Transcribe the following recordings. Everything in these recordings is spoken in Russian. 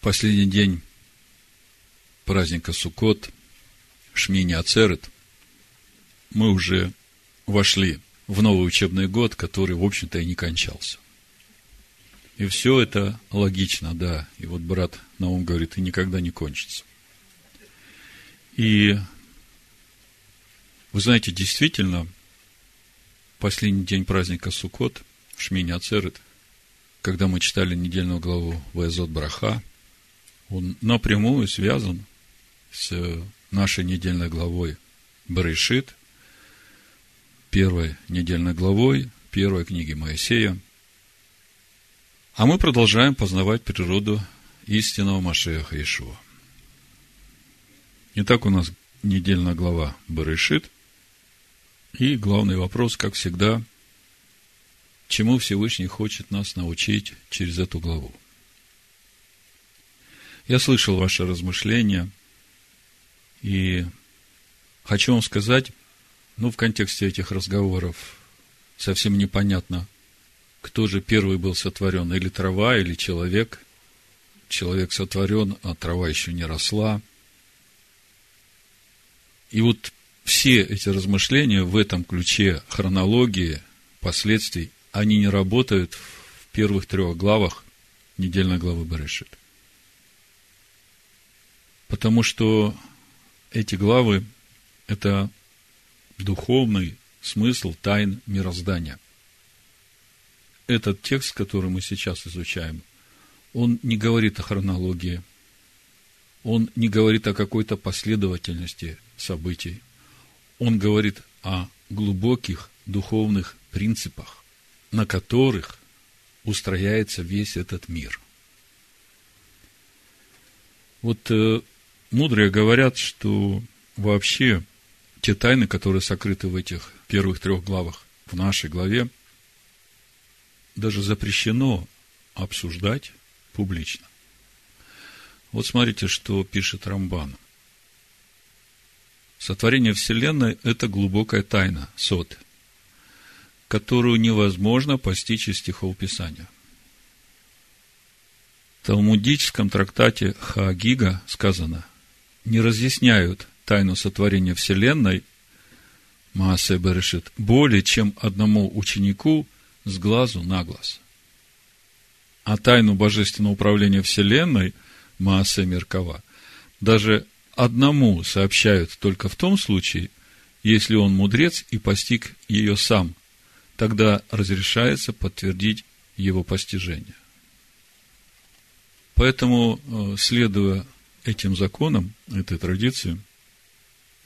последний день праздника Суккот, Шмини Ацерет, мы уже вошли в новый учебный год, который, в общем-то, и не кончался. И все это логично, да. И вот брат Наум говорит, и никогда не кончится. И вы знаете, действительно, последний день праздника Суккот, в Шмине Ацерет, когда мы читали недельную главу Ваязот Браха, он напрямую связан с нашей недельной главой Барышит, первой недельной главой первой книги Моисея. А мы продолжаем познавать природу истинного Машеха Ишуа. Итак, у нас недельная глава Барышит. И главный вопрос, как всегда, чему Всевышний хочет нас научить через эту главу. Я слышал ваши размышления, и хочу вам сказать, ну, в контексте этих разговоров совсем непонятно, кто же первый был сотворен, или трава, или человек. Человек сотворен, а трава еще не росла. И вот все эти размышления в этом ключе хронологии, последствий, они не работают в первых трех главах недельной главы Берешит. Потому что эти главы – это духовный смысл тайн мироздания. Этот текст, который мы сейчас изучаем, он не говорит о хронологии, он не говорит о какой-то последовательности событий, он говорит о глубоких духовных принципах, на которых устрояется весь этот мир. Вот э, мудрые говорят, что вообще те тайны, которые сокрыты в этих первых трех главах, в нашей главе, даже запрещено обсуждать публично. Вот смотрите, что пишет Рамбан. Сотворение Вселенной – это глубокая тайна, сот, которую невозможно постичь из стихов Писания. В талмудическом трактате Хаагига сказано, не разъясняют тайну сотворения Вселенной, Маасе Берешит, более чем одному ученику с глазу на глаз. А тайну божественного управления Вселенной, Маасе Меркова, даже одному сообщают только в том случае, если он мудрец и постиг ее сам, тогда разрешается подтвердить его постижение. Поэтому, э, следуя этим законам, этой традиции,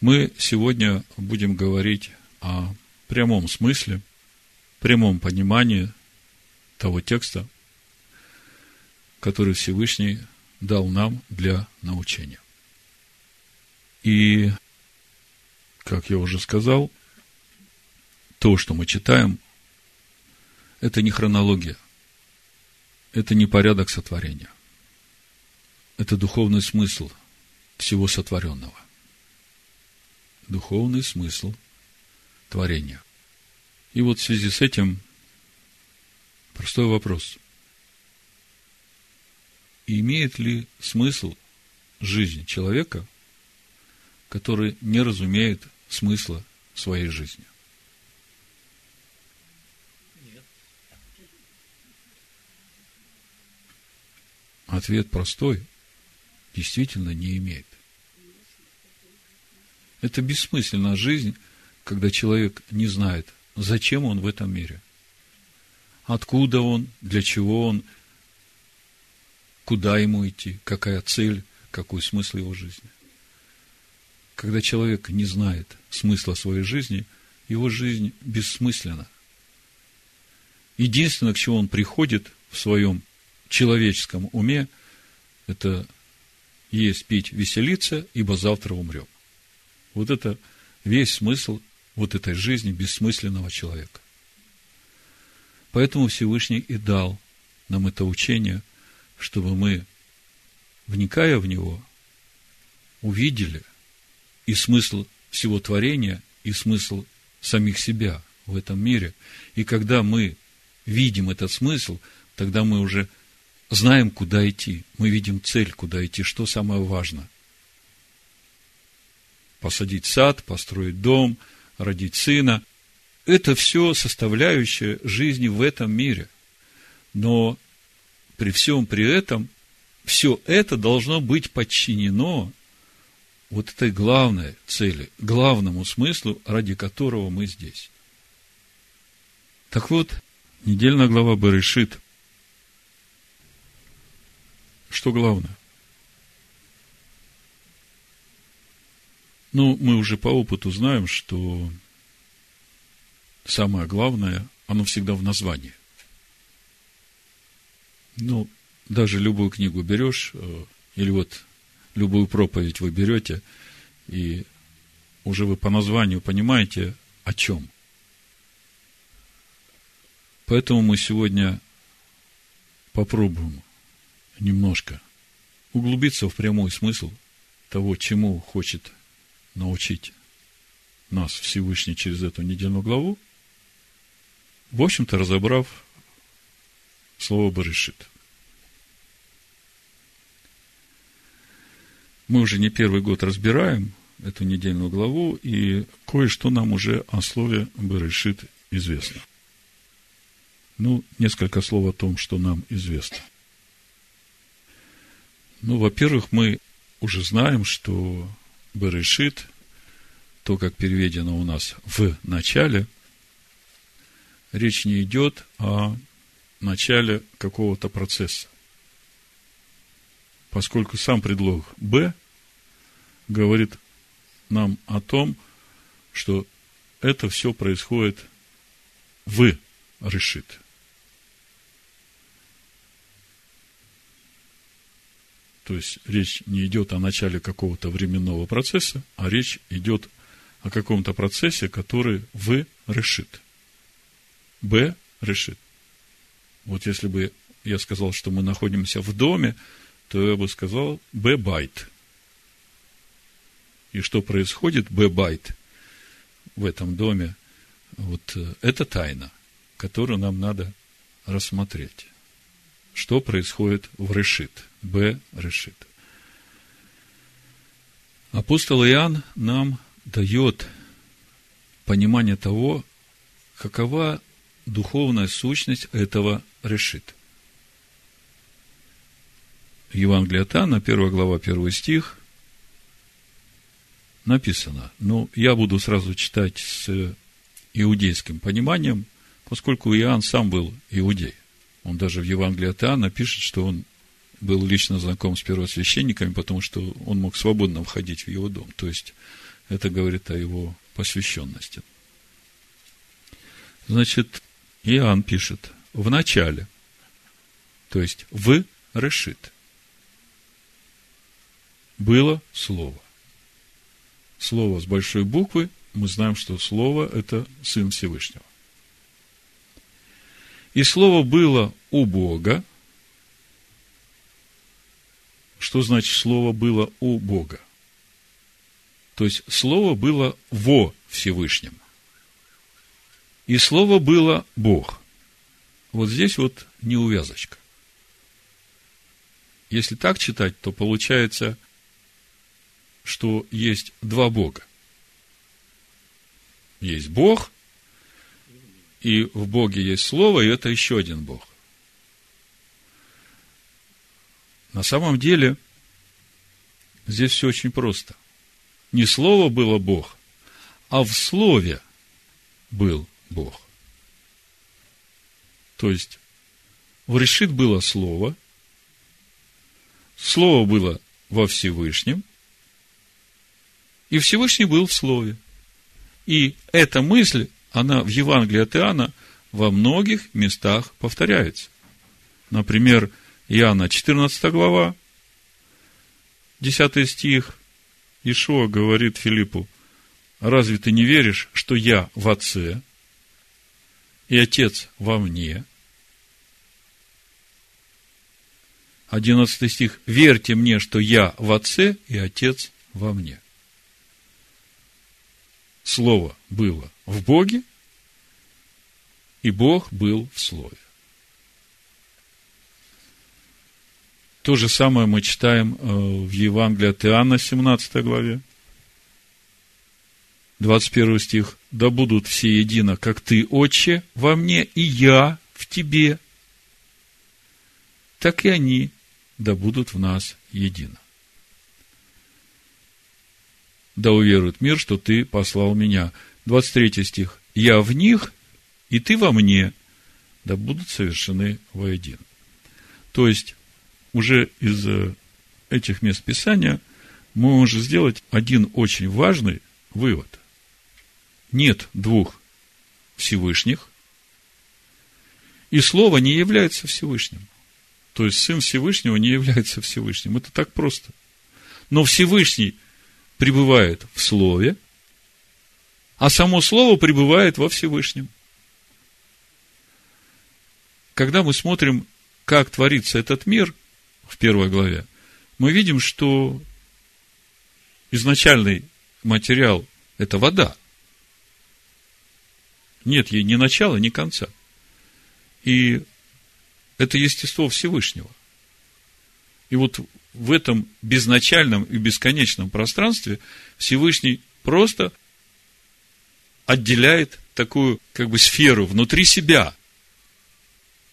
мы сегодня будем говорить о прямом смысле, прямом понимании того текста, который Всевышний дал нам для научения. И, как я уже сказал, то, что мы читаем, это не хронология, это не порядок сотворения, это духовный смысл всего сотворенного – духовный смысл творения. И вот в связи с этим простой вопрос. Имеет ли смысл жизнь человека, который не разумеет смысла своей жизни? Ответ простой. Действительно не имеет. Это бессмысленная жизнь, когда человек не знает, зачем он в этом мире. Откуда он, для чего он, куда ему идти, какая цель, какой смысл его жизни. Когда человек не знает смысла своей жизни, его жизнь бессмысленна. Единственное, к чему он приходит в своем человеческом уме, это есть, пить, веселиться, ибо завтра умрем. Вот это весь смысл вот этой жизни бессмысленного человека. Поэтому Всевышний и дал нам это учение, чтобы мы, вникая в него, увидели и смысл всего творения, и смысл самих себя в этом мире. И когда мы видим этот смысл, тогда мы уже знаем, куда идти. Мы видим цель, куда идти, что самое важное. Посадить сад, построить дом, родить сына. Это все составляющая жизни в этом мире. Но при всем при этом, все это должно быть подчинено вот этой главной цели, главному смыслу, ради которого мы здесь. Так вот, недельная глава Берешит. Что главное? Ну, мы уже по опыту знаем, что самое главное, оно всегда в названии. Ну, даже любую книгу берешь, э, или вот любую проповедь вы берете, и уже вы по названию понимаете, о чем. Поэтому мы сегодня попробуем немножко углубиться в прямой смысл того, чему хочет научить нас Всевышний через эту недельную главу, в общем-то, разобрав слово «барышит». Мы уже не первый год разбираем эту недельную главу, и кое-что нам уже о слове «берешит» известно. Ну, несколько слов о том, что нам известно. Ну, во-первых, мы уже знаем, что Берешит, то, как переведено у нас в начале, речь не идет о начале какого-то процесса. Поскольку сам предлог «б» говорит нам о том, что это все происходит в решит. То есть речь не идет о начале какого-то временного процесса, а речь идет о каком-то процессе, который בראשית. בראשית. Вот если бы я сказал, что мы находимся в доме, то я бы сказал בבית. И что происходит בבית в этом доме, вот э, это тайна, которую нам надо рассмотреть. Что происходит в решит – Б. решит. Апостол Иоанн нам дает понимание того, какова духовная сущность этого решит. Евангелие от Анна, 1 глава, 1 стих, написано. Ну, я буду сразу читать с иудейским пониманием, поскольку Иоанн сам был иудей. Он даже в Евангелии от Иоанна пишет, что он был лично знаком с первосвященниками, потому что он мог свободно входить в его дом. То есть, это говорит о его посвященности. Значит, Иоанн пишет, в начале, то есть в решит, было Слово. Слово с большой буквы, мы знаем, что Слово – это Сын Всевышнего. И Слово было у Бога, что значит слово было у Бога. То есть слово было во Всевышнем. И слово было Бог. Вот здесь вот неувязочка. Если так читать, то получается, что есть два Бога. Есть Бог, и в Боге есть Слово, и это еще один Бог. На самом деле, здесь все очень просто. Не слово было Бог, а в слове был Бог. То есть, в решит было слово, слово было во Всевышнем, и Всевышний был в слове. И эта мысль, она в Евангелии от Иоанна во многих местах повторяется. Например, Иоанна, 14 глава, 10 стих, Ишуа говорит Филиппу, разве ты не веришь, что я в Отце, и Отец во мне? 11 стих, верьте мне, что я в Отце, и Отец во мне. Слово было в Боге, и Бог был в Слове. То же самое мы читаем э, в Евангелии от Иоанна, 17 главе. 21 стих. «Да будут все едино, как ты, Отче, во мне, и я в тебе, так и они да будут в нас едино. Да уверует мир, что ты послал меня». 23 стих. «Я в них, и ты во мне, да будут совершены воедино». То есть, уже из э, этих мест Писания мы можем сделать один очень важный вывод. Нет двух Всевышних, и Слово не является Всевышним. То есть Сын Всевышнего не является Всевышним. Это так просто. Но Всевышний пребывает в Слове, а само Слово пребывает во Всевышнем. Когда мы смотрим, как творится этот мир в первой главе, мы видим, что изначальный материал – это вода. Нет ей ни начала, ни конца. И это естество Всевышнего. И вот в этом безначальном и бесконечном пространстве Всевышний просто отделяет такую как бы сферу внутри себя.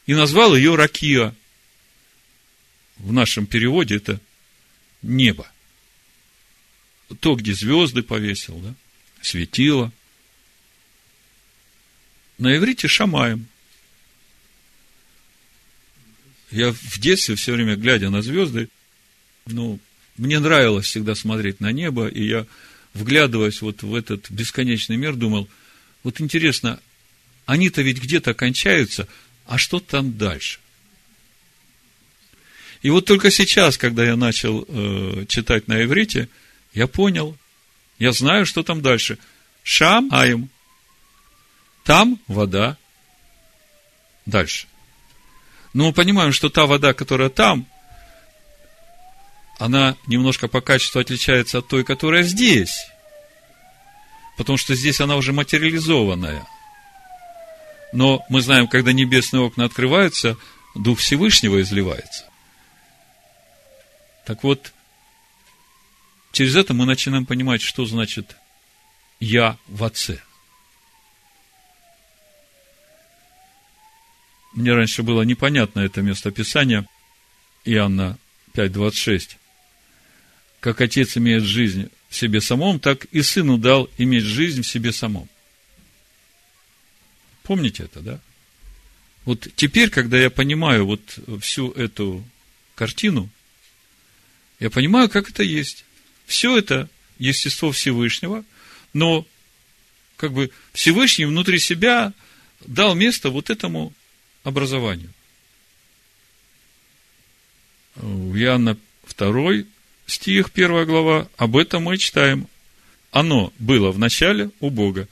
И назвал ее Ракия. В нашем переводе это небо. То, где звезды повесил, да, светило. На иврите Шамаем – я в детстве все время, глядя на звезды, ну, мне нравилось всегда смотреть на небо, и я, вглядываясь вот в этот бесконечный мир, думал, вот интересно, они-то ведь где-то кончаются, а что там дальше? И вот только сейчас, когда я начал э, читать на иврите, я понял, я знаю, что там дальше. Шам Аим. Там вода. Дальше. Но мы понимаем, что та вода, которая там, она немножко по качеству отличается от той, которая здесь. Потому что здесь она уже материализованная. Но мы знаем, когда небесные окна открываются, Дух Всевышнего изливается. Так вот, через это мы начинаем понимать, что значит «я в Отце». Мне раньше было непонятно это местописание, Иоанна 5.26. Как Отец имеет жизнь в себе самом, так и Сыну дал иметь жизнь в себе самом. Помните это, да? Вот теперь, когда я понимаю вот всю эту картину, я понимаю, как это есть. Все это естество Всевышнего, но как бы Всевышний внутри себя дал место вот этому образованию. В Иоанна 2 стих, 1 глава, об этом мы читаем. Оно было в начале у Бога.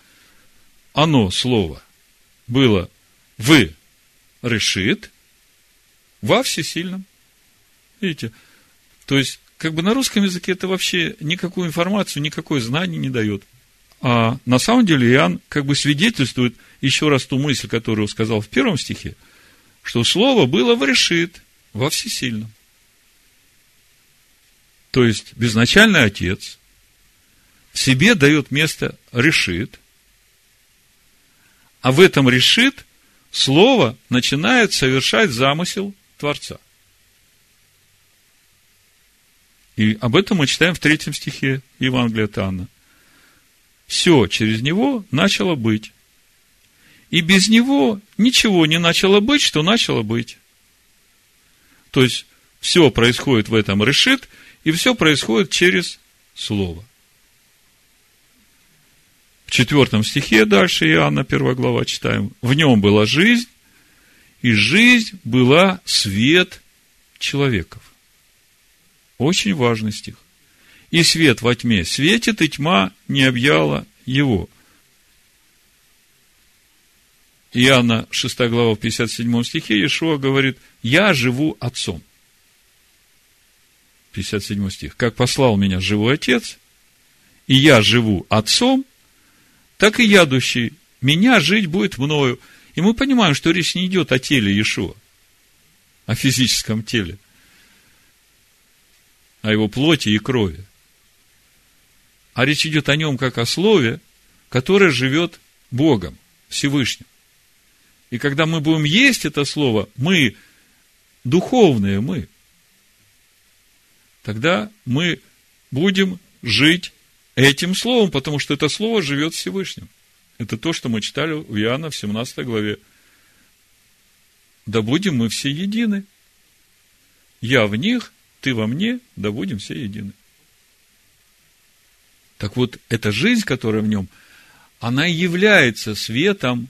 Оно, слово, было в решит во всесильном. Видите? То есть, как бы на русском языке это вообще никакую информацию, никакое знание не дает. А на самом деле Иоанн как бы свидетельствует еще раз ту мысль, которую сказал в первом стихе, что Слово было в решит, во всесильном. То есть, безначальный Отец в себе дает место решит, а в этом решит Слово начинает совершать замысел Творца. И об этом мы читаем в третьем стихе Евангелия от Анна. Все через него начало быть. И без него ничего не начало быть, что начало быть. То есть, все происходит в этом решит, и все происходит через Слово. В четвертом стихе дальше Иоанна, первая глава, читаем. В нем была жизнь, и жизнь была свет человеков. Очень важный стих. И свет во тьме светит, и тьма не объяла его. Иоанна 6 глава в 57 стихе Иешуа говорит, я живу отцом. 57 стих. Как послал меня живой отец, и я живу отцом, так и ядущий меня жить будет мною. И мы понимаем, что речь не идет о теле Иешуа, о физическом теле. О его плоти и крови, а речь идет о нем как о слове, которое живет Богом, Всевышним. И когда мы будем есть это слово, мы, духовные мы, тогда мы будем жить этим словом, потому что это слово живет Всевышним. Это то, что мы читали в Иоанна в 17 главе. Да будем мы все едины. Я в них, ты во мне, да будем все едины. Так вот, эта жизнь, которая в нем, она и является светом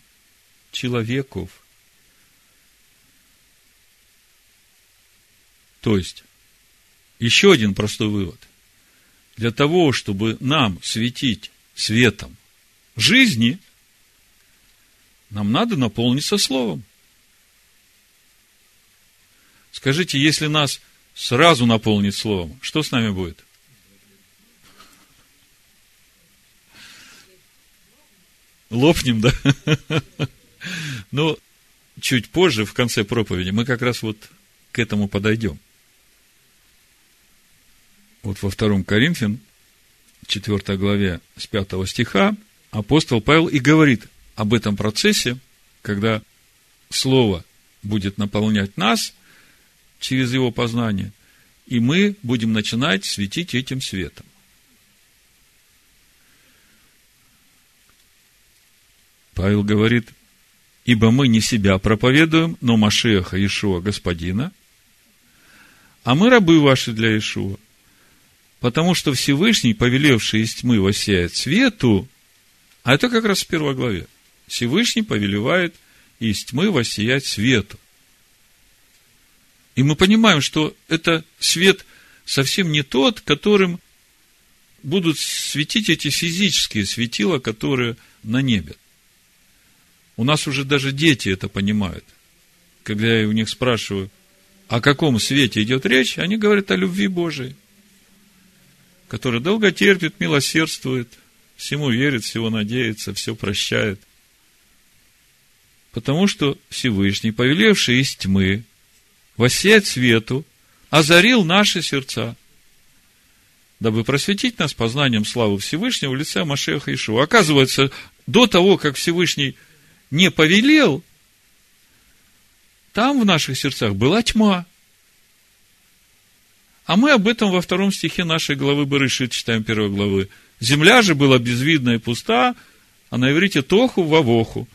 человеков. То есть, еще один простой вывод. Для того, чтобы нам светить светом жизни, нам надо наполниться Словом. Скажите, если нас сразу наполнить Словом, что с нами будет? Лопнем, да? Но чуть позже, в конце проповеди, мы как раз вот к этому подойдем. Вот во втором Коринфян, 4 главе, с 5 стиха, апостол Павел и говорит об этом процессе, когда Слово будет наполнять нас через его познание, и мы будем начинать светить этим светом. Павел говорит, ибо мы не себя проповедуем, но Машеха Ишуа Господина, а мы рабы ваши для Ишуа, потому что Всевышний, повелевший из тьмы воссеять свету, а это как раз в первой главе, Всевышний повелевает из тьмы воссиять свету. И мы понимаем, что это свет совсем не тот, которым будут светить эти физические светила, которые на небе. У нас уже даже дети это понимают. Когда я у них спрашиваю, о каком свете идет речь, они говорят о любви Божией, которая долго терпит, милосердствует, всему верит, всего надеется, все прощает. Потому что Всевышний, повелевший из тьмы, воссеять свету, озарил наши сердца, дабы просветить нас познанием славы Всевышнего в лице Машеха Ишуа. Оказывается, до того, как Всевышний не повелел, там в наших сердцах была тьма. А мы об этом во втором стихе нашей главы Барышит читаем первой главы. Земля же была безвидна и пуста, а на иврите тоху вавоху.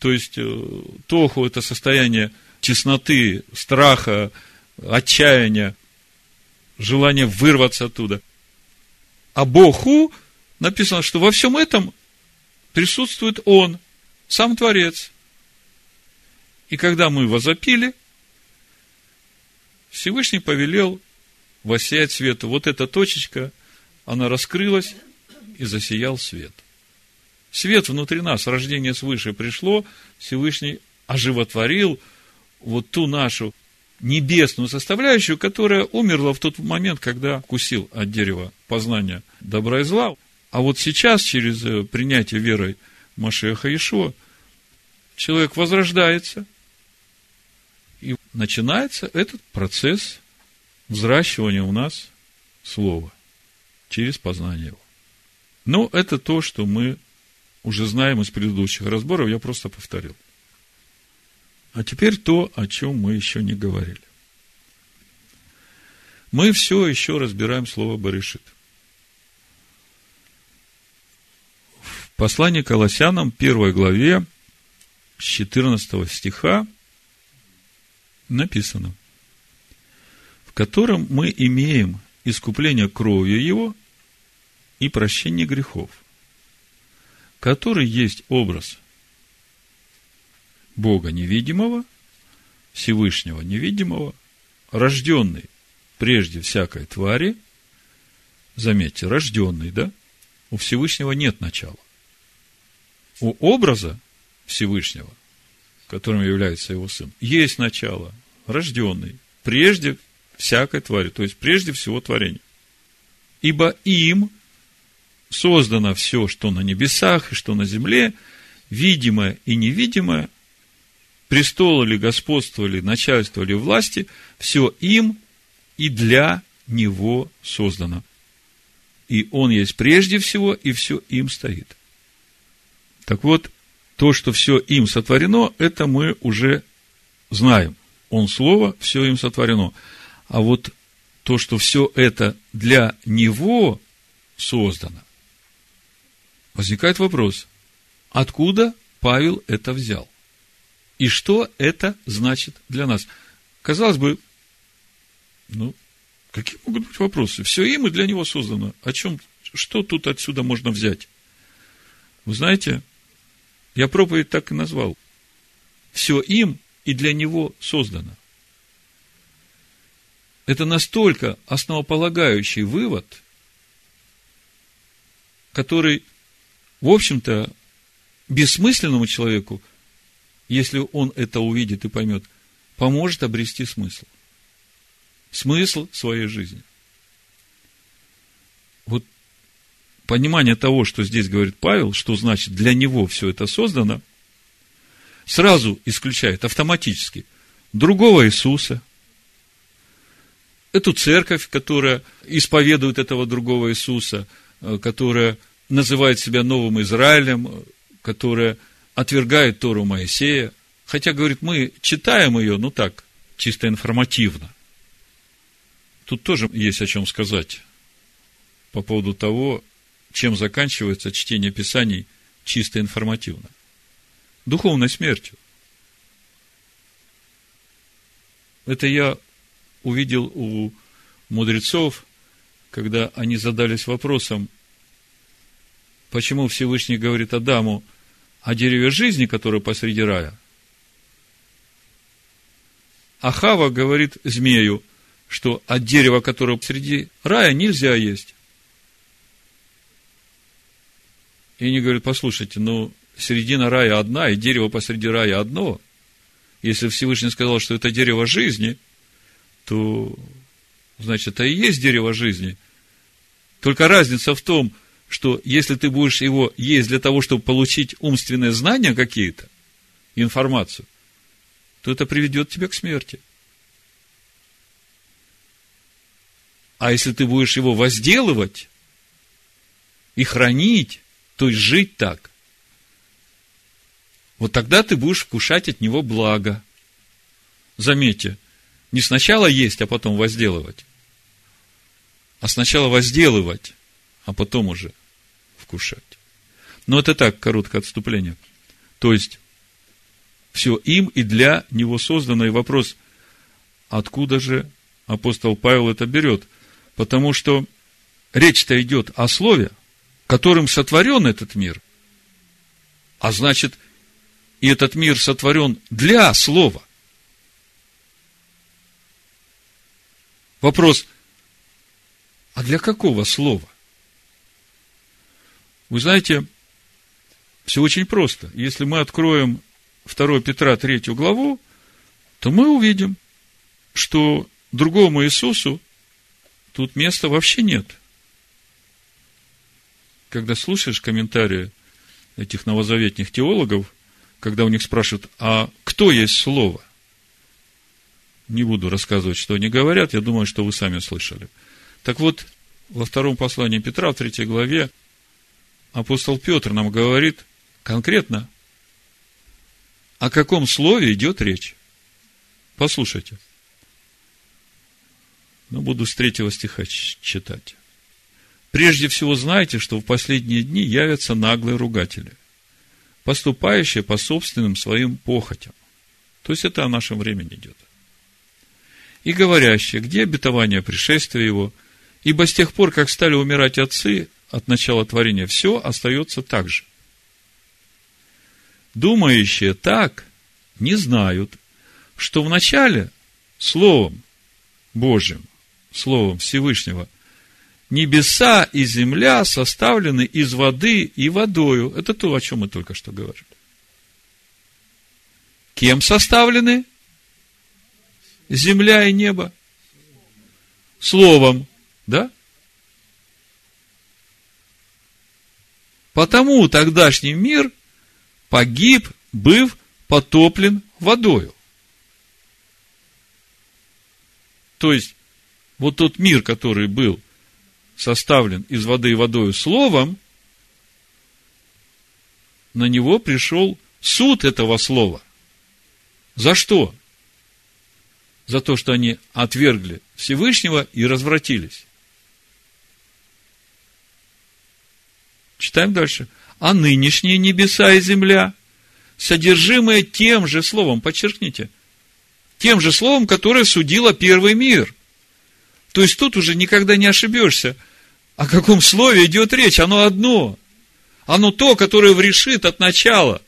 То есть, э, тоху – это состояние тесноты, страха, отчаяния, желания вырваться оттуда. А Богу написано, что во всем этом присутствует Он – сам Творец. И когда мы возопили, Всевышний повелел воссиять свету. Вот эта точечка, она раскрылась, и засиял свет. Свет внутри нас, рождение свыше пришло, Всевышний оживотворил вот ту нашу небесную составляющую, которая умерла в тот момент, когда кусил от дерева познания добра и зла. А вот сейчас, через э, принятие верой Машеха Ишуа, человек возрождается, и начинается этот процесс взращивания у нас слова через познание его. Но это то, что мы уже знаем из предыдущих разборов, я просто повторил. А теперь то, о чем мы еще не говорили. Мы все еще разбираем слово Баришит – Послание Колоссянам, первой главе, с 14 стиха написано, в котором мы имеем искупление кровью Его и прощение грехов, который есть образ Бога невидимого, Всевышнего невидимого, рожденный прежде всякой твари, заметьте, рожденный, да? У Всевышнего нет начала у образа Всевышнего, которым является его сын, есть начало, рожденный, прежде всякой твари, то есть прежде всего творения. Ибо им создано все, что на небесах и что на земле, видимое и невидимое, престолы ли, господство ли, начальство ли, власти, все им и для него создано. И он есть прежде всего, и все им стоит. Так вот, то, что все им сотворено, это мы уже знаем. Он слово, все им сотворено. А вот то, что все это для него создано, возникает вопрос, откуда Павел это взял? И что это значит для нас? Казалось бы, ну, какие могут быть вопросы? Все им и для него создано. О чем, что тут отсюда можно взять? Вы знаете, я проповедь так и назвал. Все им и для него создано. Это настолько основополагающий вывод, который, в общем-то, бессмысленному человеку, если он это увидит и поймет, поможет обрести смысл. Смысл своей жизни. Вот понимание того, что здесь говорит Павел, что значит для него все это создано, сразу исключает автоматически другого Иисуса, эту церковь, которая исповедует этого другого Иисуса, э, которая называет себя новым Израилем, которая отвергает Тору Моисея, хотя, говорит, мы читаем ее, ну так, чисто информативно. Тут тоже есть о чем сказать по поводу того, чем заканчивается чтение Писаний чисто информативно. Духовной смертью. Это я увидел у мудрецов, когда они задались вопросом, почему Всевышний говорит Адаму о дереве жизни, которое посреди рая, а Хава говорит змею, что от дерева, которое посреди рая, нельзя есть. И они говорят, послушайте, ну, середина рая одна, и дерево посреди рая одно. Если Всевышний сказал, что это дерево жизни, то, значит, это и есть дерево жизни. Только разница в том, что если ты будешь его есть для того, чтобы получить умственные знания какие-то, информацию, то это приведет тебя к смерти. А если ты будешь его возделывать и хранить, то есть жить так. Вот тогда ты будешь вкушать от него благо. Заметьте, не сначала есть, а потом возделывать, а сначала возделывать, а потом уже вкушать. Но это так, короткое отступление. То есть, все им и для него создано. И вопрос, откуда же апостол Павел это берет? Потому что речь-то идет о слове, которым сотворен этот мир. А значит, и этот мир сотворен для слова. Вопрос, а для какого слова? Вы знаете, все очень просто. Если мы откроем 2 Петра 3 главу, то мы увидим, что другому Иисусу тут места вообще нет – когда слушаешь комментарии этих новозаветных теологов, когда у них спрашивают, а кто есть Слово? Не буду рассказывать, что они говорят, я думаю, что вы сами слышали. Так вот, во втором послании Петра, в третьей главе, апостол Петр нам говорит конкретно, о каком слове идет речь. Послушайте. Ну, буду с третьего стиха читать. Прежде всего знайте, что в последние дни явятся наглые ругатели, поступающие по собственным своим похотям. То есть это о нашем времени идет. И говорящие, где обетование пришествия его, ибо с тех пор, как стали умирать отцы от начала творения, все остается так же. Думающие так не знают, что в начале Словом Божьим, Словом Всевышнего – небеса и земля составлены из воды и водою. Это то, о чем мы только что говорили. Кем составлены? Земля и небо. Словом, да? Потому тогдашний мир погиб, быв потоплен водою. То есть, вот тот мир, который был составлен из воды и водою словом, на него пришел суд этого слова. За что? За то, что они отвергли Всевышнего и развратились. Читаем дальше. А нынешние небеса и земля, содержимые тем же словом, подчеркните, тем же словом, которое судило первый мир. То есть тут уже никогда не ошибешься. О каком слове идет речь? Оно одно. Оно то, которое врешит от начала.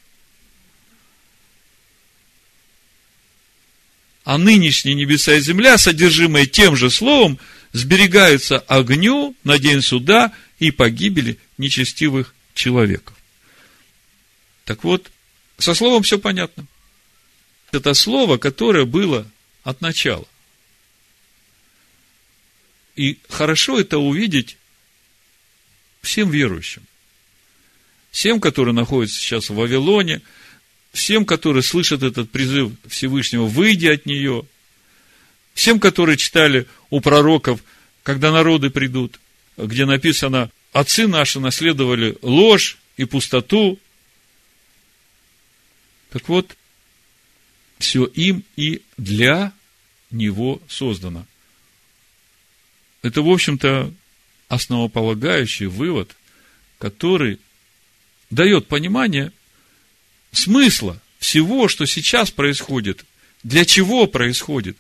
А нынешние небеса и земля, содержимые тем же словом, сберегаются огню на день суда и погибели нечестивых человеков. Так вот, со словом все понятно. Это слово, которое было от начала. И хорошо это увидеть всем верующим. Всем, которые находятся сейчас в Вавилоне, всем, которые слышат этот призыв Всевышнего, выйди от нее, всем, которые читали у пророков, когда народы придут, где написано, отцы наши наследовали ложь и пустоту. Так вот, все им и для него создано. Это, в общем-то, основополагающий вывод, который дает понимание смысла всего, что сейчас происходит, для чего происходит,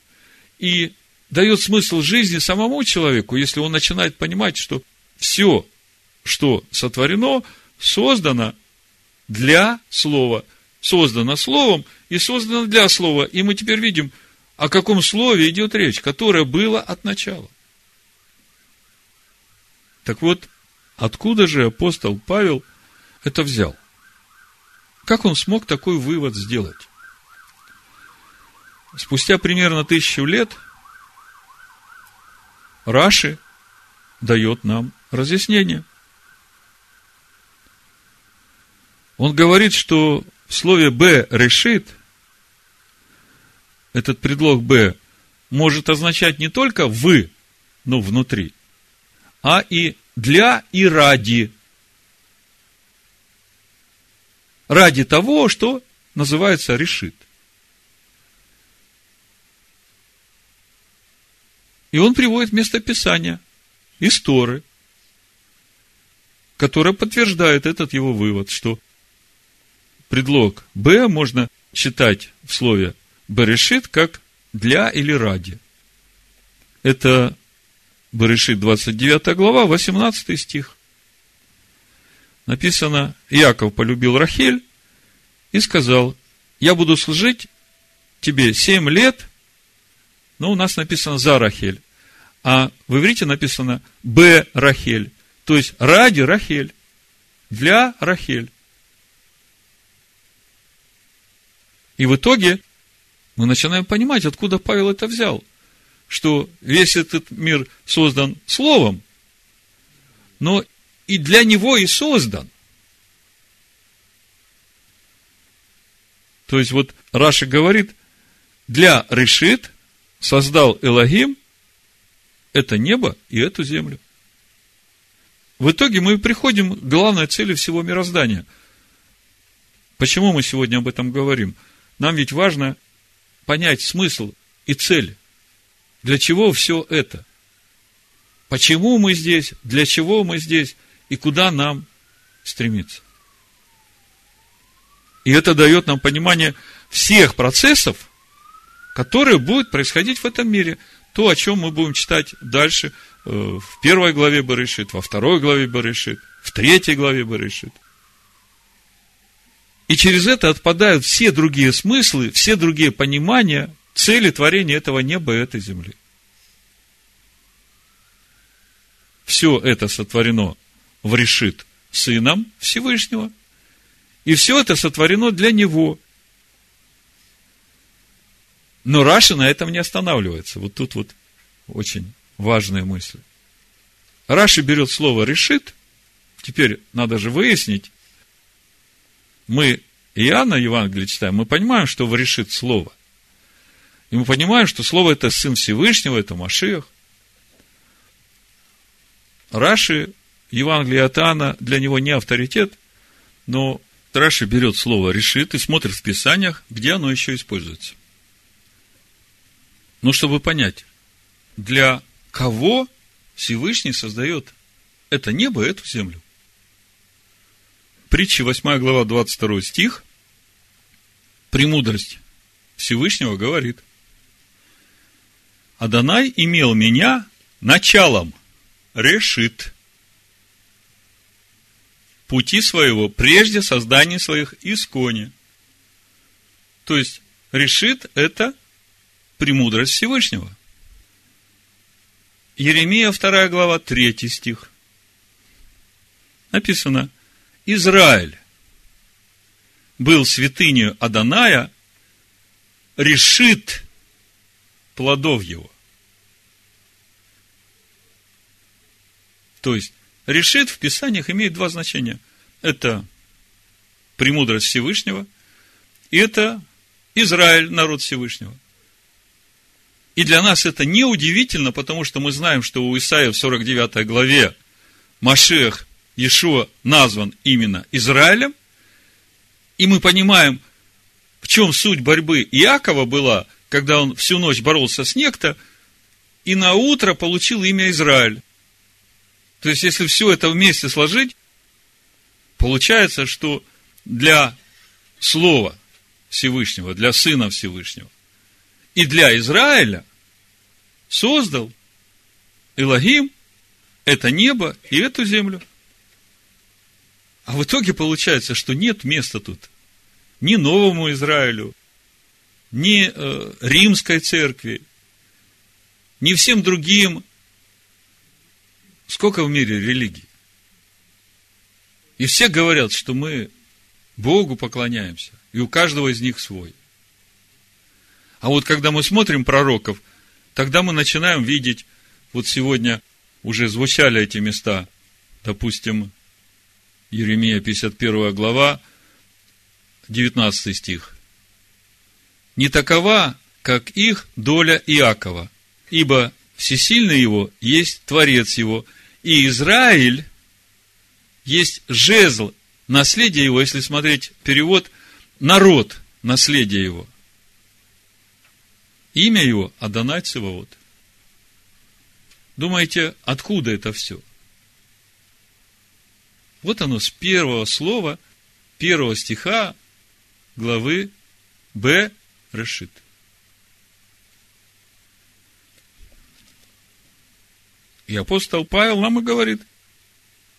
и дает смысл жизни самому человеку, если он начинает понимать, что все, что сотворено, создано для слова, создано словом и создано для слова. И мы теперь видим, о каком слове идет речь, которое было от начала. Так вот, откуда же апостол Павел это взял? Как он смог такой вывод сделать? Спустя примерно тысячу лет Раши дает нам разъяснение. Он говорит, что в слове «б» решит, этот предлог «б» может означать не только «вы», ну, внутри, а и для и ради. Ради того, что называется решит. И он приводит местописание из Торы, которое подтверждает этот его вывод, что предлог «б» можно читать в слове «берешит» как «для» или «ради». Это Берешит, 29 глава, 18 стих. Написано, Яков полюбил Рахель и сказал, я буду служить тебе семь лет, но у нас написано за Рахель, а в иврите написано Б Рахель, то есть ради Рахель, для Рахель. И в итоге мы начинаем понимать, откуда Павел это взял что весь этот мир создан Словом, но и для него и создан. То есть, вот Раша говорит, для решит создал Элогим это небо и эту землю. В итоге мы приходим к главной цели всего мироздания. Почему мы сегодня об этом говорим? Нам ведь важно понять смысл и цель для чего все это? Почему мы здесь? Для чего мы здесь? И куда нам стремиться? И это дает нам понимание всех процессов, которые будут происходить в этом мире. То, о чем мы будем читать дальше э, в первой главе Барышит, во второй главе Барышит, в третьей главе Барышит. И через это отпадают все другие смыслы, все другие понимания цели творения этого неба и этой земли. Все это сотворено в решит Сыном Всевышнего, и все это сотворено для Него. Но Раши на этом не останавливается. Вот тут вот очень важная мысль. Раши берет слово «решит», теперь надо же выяснить, мы Иоанна Евангелие читаем, мы понимаем, что в решит слово. И мы понимаем, что Слово – это Сын Всевышнего, это Машиах. Раши, Евангелие от Иоанна для него не авторитет, но Раши берет слово «решит» и смотрит в Писаниях, где оно еще используется. Ну, чтобы понять, для кого Всевышний создает это небо, эту землю. Притча 8 глава 22 стих. Премудрость Всевышнего говорит. Адонай имел меня началом, решит пути своего прежде создания своих искони. То есть, решит это премудрость Всевышнего. Еремия 2 глава 3 стих. Написано, Израиль был святынью Аданая, решит плодов его. То есть, решит в Писаниях имеет два значения. Это премудрость Всевышнего, и это Израиль, народ Всевышнего. И для нас это не удивительно, потому что мы знаем, что у Исаия в 49 главе Машех Иешуа назван именно Израилем, и мы понимаем, в чем суть борьбы Иакова была, когда он всю ночь боролся с некто, и на утро получил имя Израиль. То есть, если все это вместе сложить, получается, что для Слова Всевышнего, для Сына Всевышнего и для Израиля создал Илогим это небо и эту землю. А в итоге получается, что нет места тут ни новому Израилю, ни э, римской церкви, ни всем другим. Сколько в мире религий? И все говорят, что мы Богу поклоняемся, и у каждого из них свой. А вот когда мы смотрим пророков, тогда мы начинаем видеть, вот сегодня уже звучали эти места, допустим, Еремия 51 глава, 19 стих. «Не такова, как их доля Иакова, ибо всесильный его есть Творец его, и Израиль есть жезл, наследие его, если смотреть перевод, народ, наследие его. Имя его Адонай Циваот. Думаете, откуда это все? Вот оно с первого слова, первого стиха главы Б решит. И апостол Павел нам и говорит,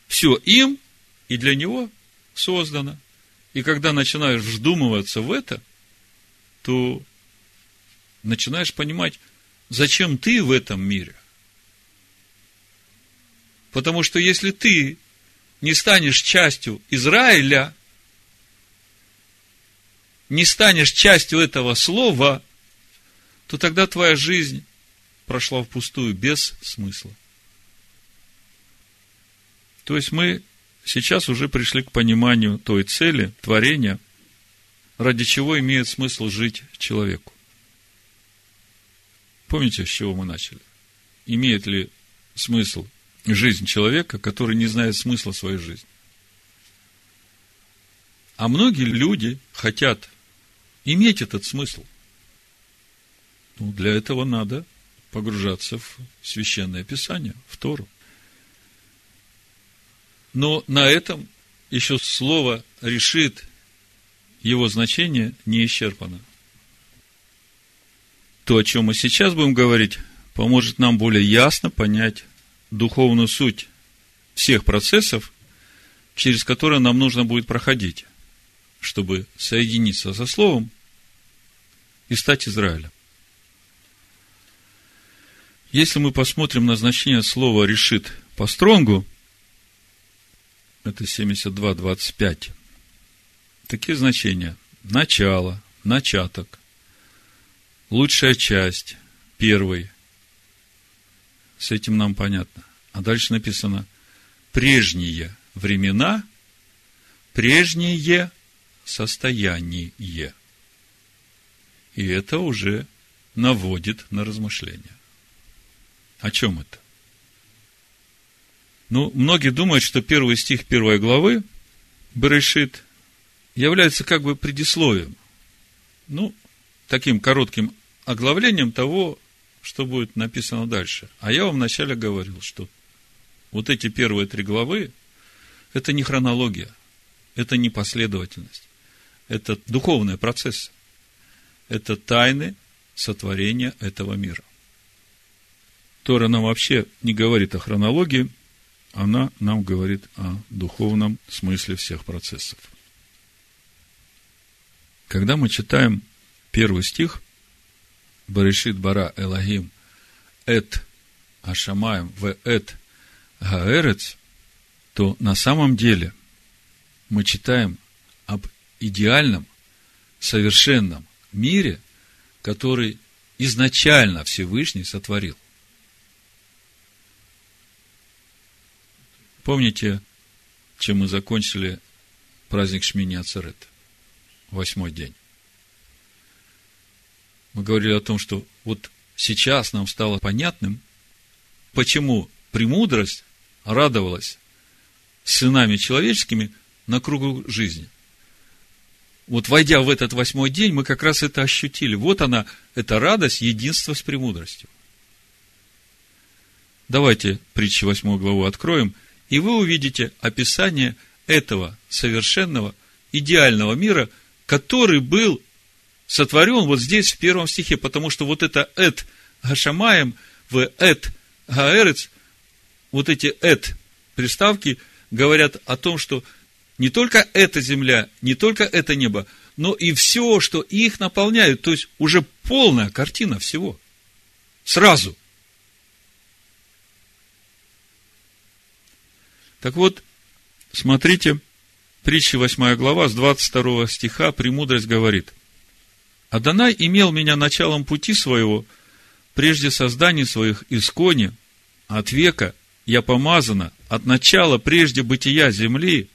все им и для него создано. И когда начинаешь вдумываться в это, то начинаешь понимать, зачем ты в этом мире. Потому что если ты не станешь частью Израиля, не станешь частью этого слова, то тогда твоя жизнь прошла впустую, без смысла. То есть мы сейчас уже пришли к пониманию той цели, творения, ради чего имеет смысл жить человеку. Помните, с чего мы начали? Имеет ли смысл жизнь человека, который не знает смысла своей жизни. А многие люди хотят иметь этот смысл. Ну, для этого надо погружаться в священное писание, в Тору. Но на этом еще слово решит, его значение не исчерпано. То, о чем мы сейчас будем говорить, поможет нам более ясно понять духовную суть всех процессов, через которые нам нужно будет проходить, чтобы соединиться со Словом и стать Израилем. Если мы посмотрим на значение слова «решит» по Стронгу, это 72.25, такие значения – начало, начаток, лучшая часть, первый – с этим нам понятно. А дальше написано, прежние времена, прежнее состояние. И это уже наводит на размышления. О чем это? Ну, многие думают, что первый стих первой главы Берешит является как бы предисловием. Ну, таким коротким оглавлением того, что будет написано дальше. А я вам вначале говорил, что вот эти первые три главы – это не хронология, это не последовательность, это духовный процесс, это тайны сотворения этого мира. Тора нам вообще не говорит о хронологии, она нам говорит о духовном смысле всех процессов. Когда мы читаем первый стих, Баришит бара Элагим эт Ашамаем в эт Гаэрец, то на самом деле мы читаем об идеальном, совершенном мире, который изначально Всевышний сотворил. Помните, чем мы закончили праздник Шмини Ацерет? Восьмой день. Мы говорили о том, что вот сейчас нам стало понятным, почему премудрость радовалась сынами человеческими на кругу жизни. Вот войдя в этот восьмой день, мы как раз это ощутили. Вот она, эта радость, единство с премудростью. Давайте притчи восьмую главу откроем, и вы увидите описание этого совершенного, идеального мира, который был сотворен вот здесь, в первом стихе, потому что вот это «эт гашамаем» в «эт гаэрец», вот эти «эт» приставки говорят о том, что не только эта земля, не только это небо, но и все, что их наполняет, то есть уже полная картина всего. Сразу. Так вот, смотрите, притча 8 глава, с 22 стиха, «Премудрость говорит – Адонай имел меня началом пути своего, прежде создания своих искони, от века я помазана, от начала, прежде бытия земли.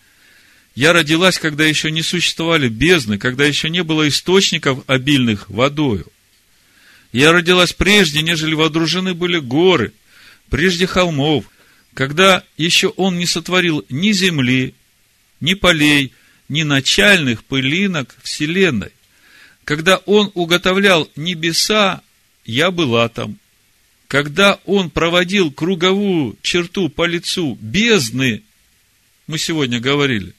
Я родилась, когда еще не существовали бездны, когда еще не было источников обильных водою. Я родилась прежде, нежели водружены были горы, прежде холмов, когда еще он не сотворил ни земли, ни полей, ни начальных пылинок вселенной. Когда Он уготовлял небеса, я была там. Когда Он проводил круговую черту по лицу бездны, мы сегодня говорили,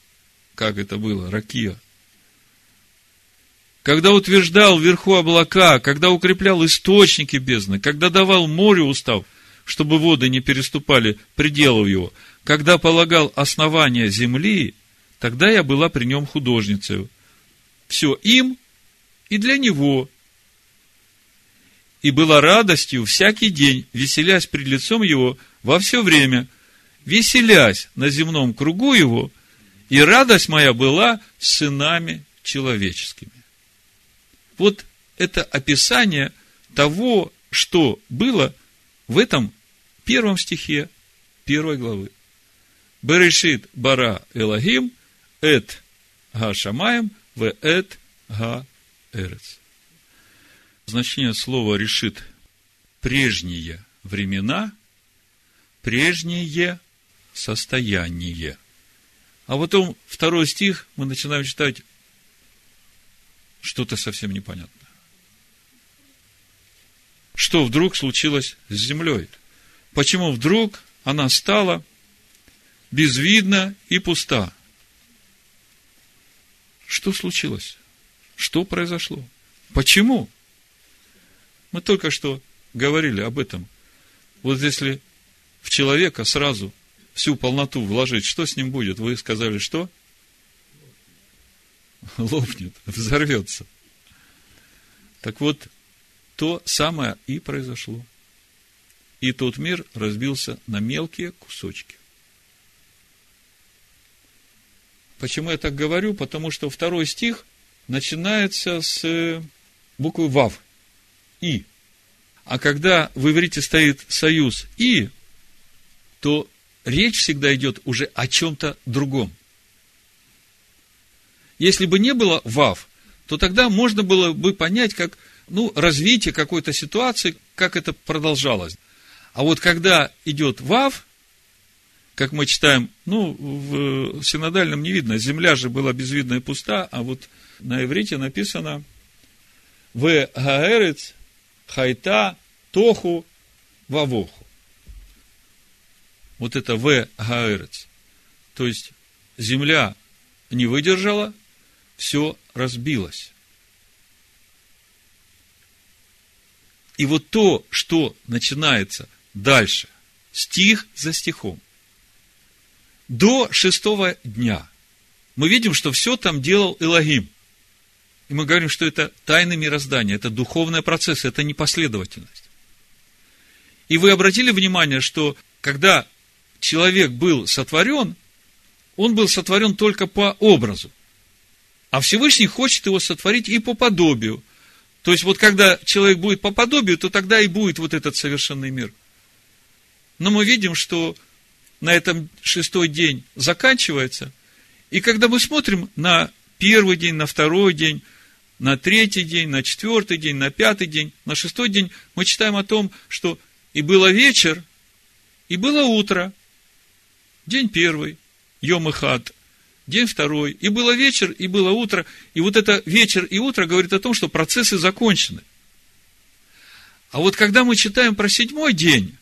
как это было, ракия. Когда утверждал вверху облака, когда укреплял источники бездны, когда давал морю устав, чтобы воды не переступали пределов его, когда полагал основания земли, тогда я была при нем художницей. Все им и для него. И была радостью всякий день, веселясь пред лицом его во все время, веселясь на земном кругу его, и радость моя была с сынами человеческими. Вот это описание того, что было в этом первом стихе первой главы. Берешит бара Элагим, эт га шамаем, в эт га Эрец. Значение слова решит прежние времена, прежнее состояние. А потом второй стих мы начинаем читать что-то совсем непонятное. Что вдруг случилось с землей? Почему вдруг она стала безвидна и пуста? Что случилось? Что произошло? Почему? Мы только что говорили об этом. Вот если в человека сразу всю полноту вложить, что с ним будет? Вы сказали, что? Лопнет, взорвется. Так вот, то самое и произошло. И тот мир разбился на мелкие кусочки. Почему я так говорю? Потому что второй стих – начинается с э, буквы ВАВ. И. А когда в иврите стоит союз И, то речь всегда идет уже о чем-то другом. Если бы не было ВАВ, то тогда можно было бы понять, как ну, развитие какой-то ситуации, как это продолжалось. А вот когда идет ВАВ, как мы читаем, ну, в синодальном не видно, земля же была безвидна и пуста, а вот на иврите написано «В гаэрец хайта тоху вавоху». Вот это «В гаэрец». То есть, земля не выдержала, все разбилось. И вот то, что начинается дальше, стих за стихом, до шестого дня, мы видим, что все там делал Элогим. И мы говорим, что это тайны мироздания, это духовный процесс, это непоследовательность. И вы обратили внимание, что когда человек был сотворен, он был сотворен только по образу. А Всевышний хочет его сотворить и по подобию. То есть, вот когда человек будет по подобию, то тогда и будет вот этот совершенный мир. Но мы видим, что на этом шестой день заканчивается. И когда мы смотрим на первый день, на второй день, на третий день, на четвертый день, на пятый день, на шестой день, мы читаем о том, что и было вечер, и было утро. День первый, Йом и Хад, день второй, и было вечер, и было утро. И вот это вечер и утро говорит о том, что процессы закончены. А вот когда мы читаем про седьмой день,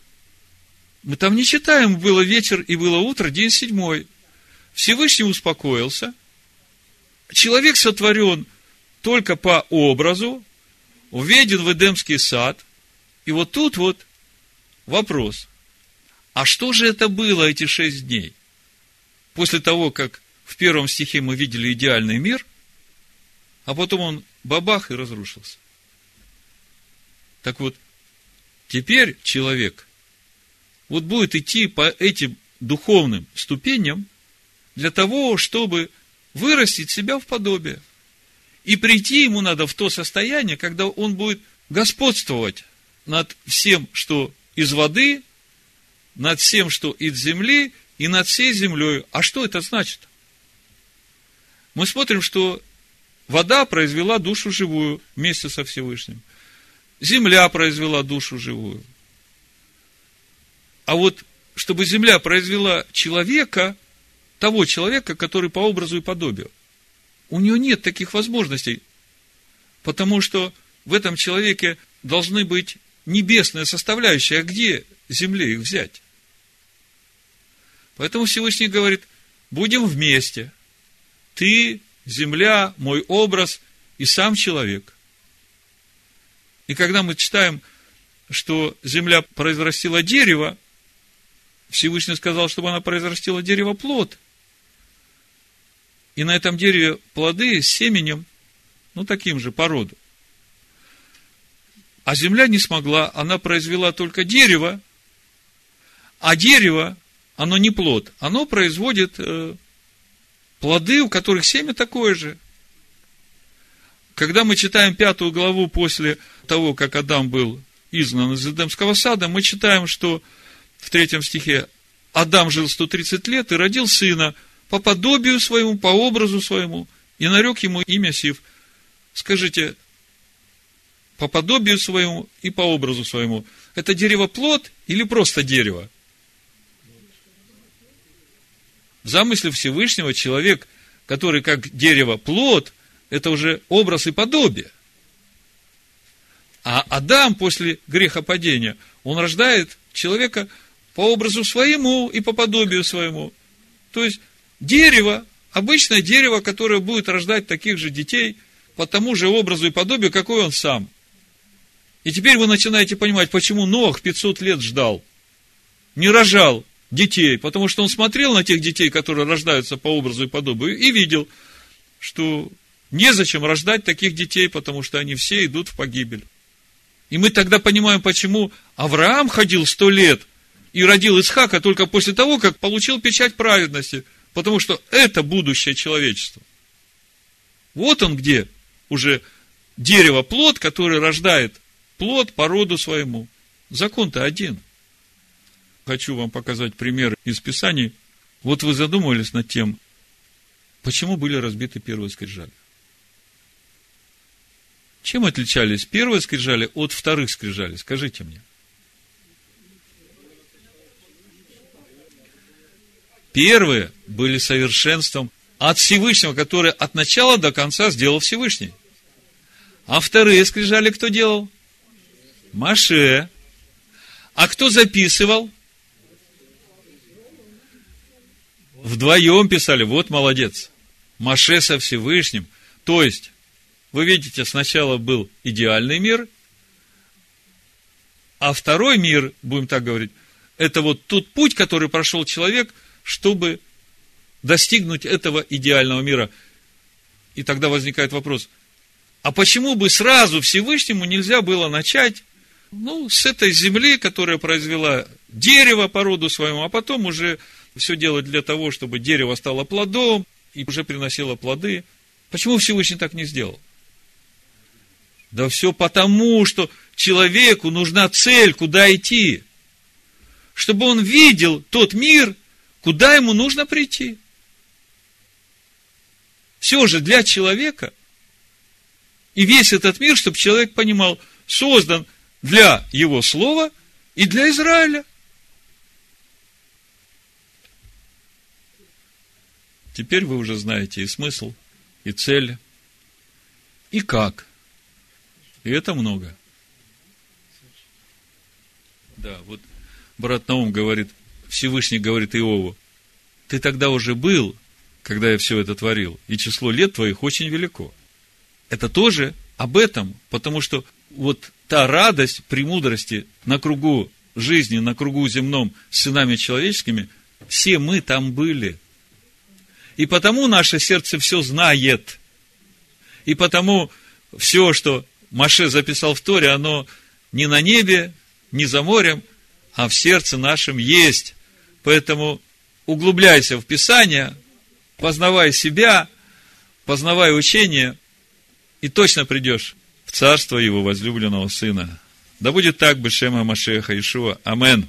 мы там не читаем, было вечер и было утро, день седьмой. Всевышний успокоился. Человек сотворен только по образу, введен в Эдемский сад. И вот тут вот вопрос. А что же это было эти шесть дней? После того, как в первом стихе мы видели идеальный мир, а потом он бабах и разрушился. Так вот, теперь человек вот будет идти по этим духовным ступеням для того, чтобы вырастить себя в подобие. И прийти ему надо в то состояние, когда он будет господствовать над всем, что из воды, над всем, что из земли, и над всей землей. А что это значит? Мы смотрим, что вода произвела душу живую вместе со Всевышним. Земля произвела душу живую – а вот чтобы земля произвела человека, того человека, который по образу и подобию, у нее нет таких возможностей, потому что в этом человеке должны быть небесные составляющие, а где земле их взять? Поэтому Всевышний говорит, будем вместе. Ты, земля, мой образ и сам человек. И когда мы читаем, что земля произрастила дерево, Всевышний сказал, чтобы она произрастила дерево плод. И на этом дереве плоды с семенем, ну, таким же, породу. А земля не смогла, она произвела только дерево, а дерево, оно не плод, оно производит э, плоды, у которых семя такое же. Когда мы читаем пятую главу после того, как Адам был изгнан из Эдемского сада, мы читаем, что в третьем стихе, Адам жил 130 лет и родил сына по подобию своему, по образу своему, и нарек ему имя Сив. Скажите, по подобию своему и по образу своему. Это дерево плод или просто дерево? В замысле Всевышнего человек, который как дерево плод, это уже образ и подобие. А Адам после грехопадения, он рождает человека – по образу своему и по подобию своему. То есть, дерево, обычное дерево, которое будет рождать таких же детей по тому же образу и подобию, какой он сам. И теперь вы начинаете понимать, почему Нох 500 лет ждал, не рожал детей, потому что он смотрел на тех детей, которые рождаются по образу и подобию, и видел, что незачем рождать таких детей, потому что они все идут в погибель. И мы тогда понимаем, почему Авраам ходил сто лет – и родил Исхака только после того, как получил печать праведности, потому что это будущее человечества. Вот он где уже дерево плод, который рождает плод по роду своему. Закон-то один. Хочу вам показать пример из Писаний. Вот вы задумывались над тем, почему были разбиты первые скрижали. Чем отличались первые скрижали от вторых скрижалей? Скажите мне. Первые были совершенством от Всевышнего, который от начала до конца сделал Всевышний. А вторые скрижали кто делал? Маше. А кто записывал? Вдвоем писали, вот молодец. Маше со Всевышним. То есть, вы видите, сначала был идеальный мир, а второй мир, будем так говорить, это вот тот путь, который прошел человек, чтобы достигнуть этого идеального мира. И тогда возникает вопрос, а почему бы сразу Всевышнему нельзя было начать, ну, с этой земли, которая произвела дерево по роду своему, а потом уже все делать для того, чтобы дерево стало плодом и уже приносило плоды. Почему Всевышний так не сделал? Да все потому, что человеку нужна цель, куда идти. Чтобы он видел тот мир, куда ему нужно прийти. Все же для человека и весь этот мир, чтобы человек понимал, создан для его слова и для Израиля. Теперь вы уже знаете и смысл, и цель, и как. И это много. Да, вот брат Наум говорит, Всевышний говорит Иову, ты тогда уже был, когда я все это творил, и число лет твоих очень велико. Это тоже об этом, потому что вот та радость премудрости на кругу жизни, на кругу земном с сынами человеческими, все мы там были. И потому наше сердце все знает. И потому все, что Маше записал в Торе, оно не на небе, не за морем, а в сердце нашем есть. Поэтому углубляйся в Писание, познавай себя, познавай учение, и точно придешь в царство его возлюбленного сына. Да будет так, Бешема Машеха Ишуа. Амен.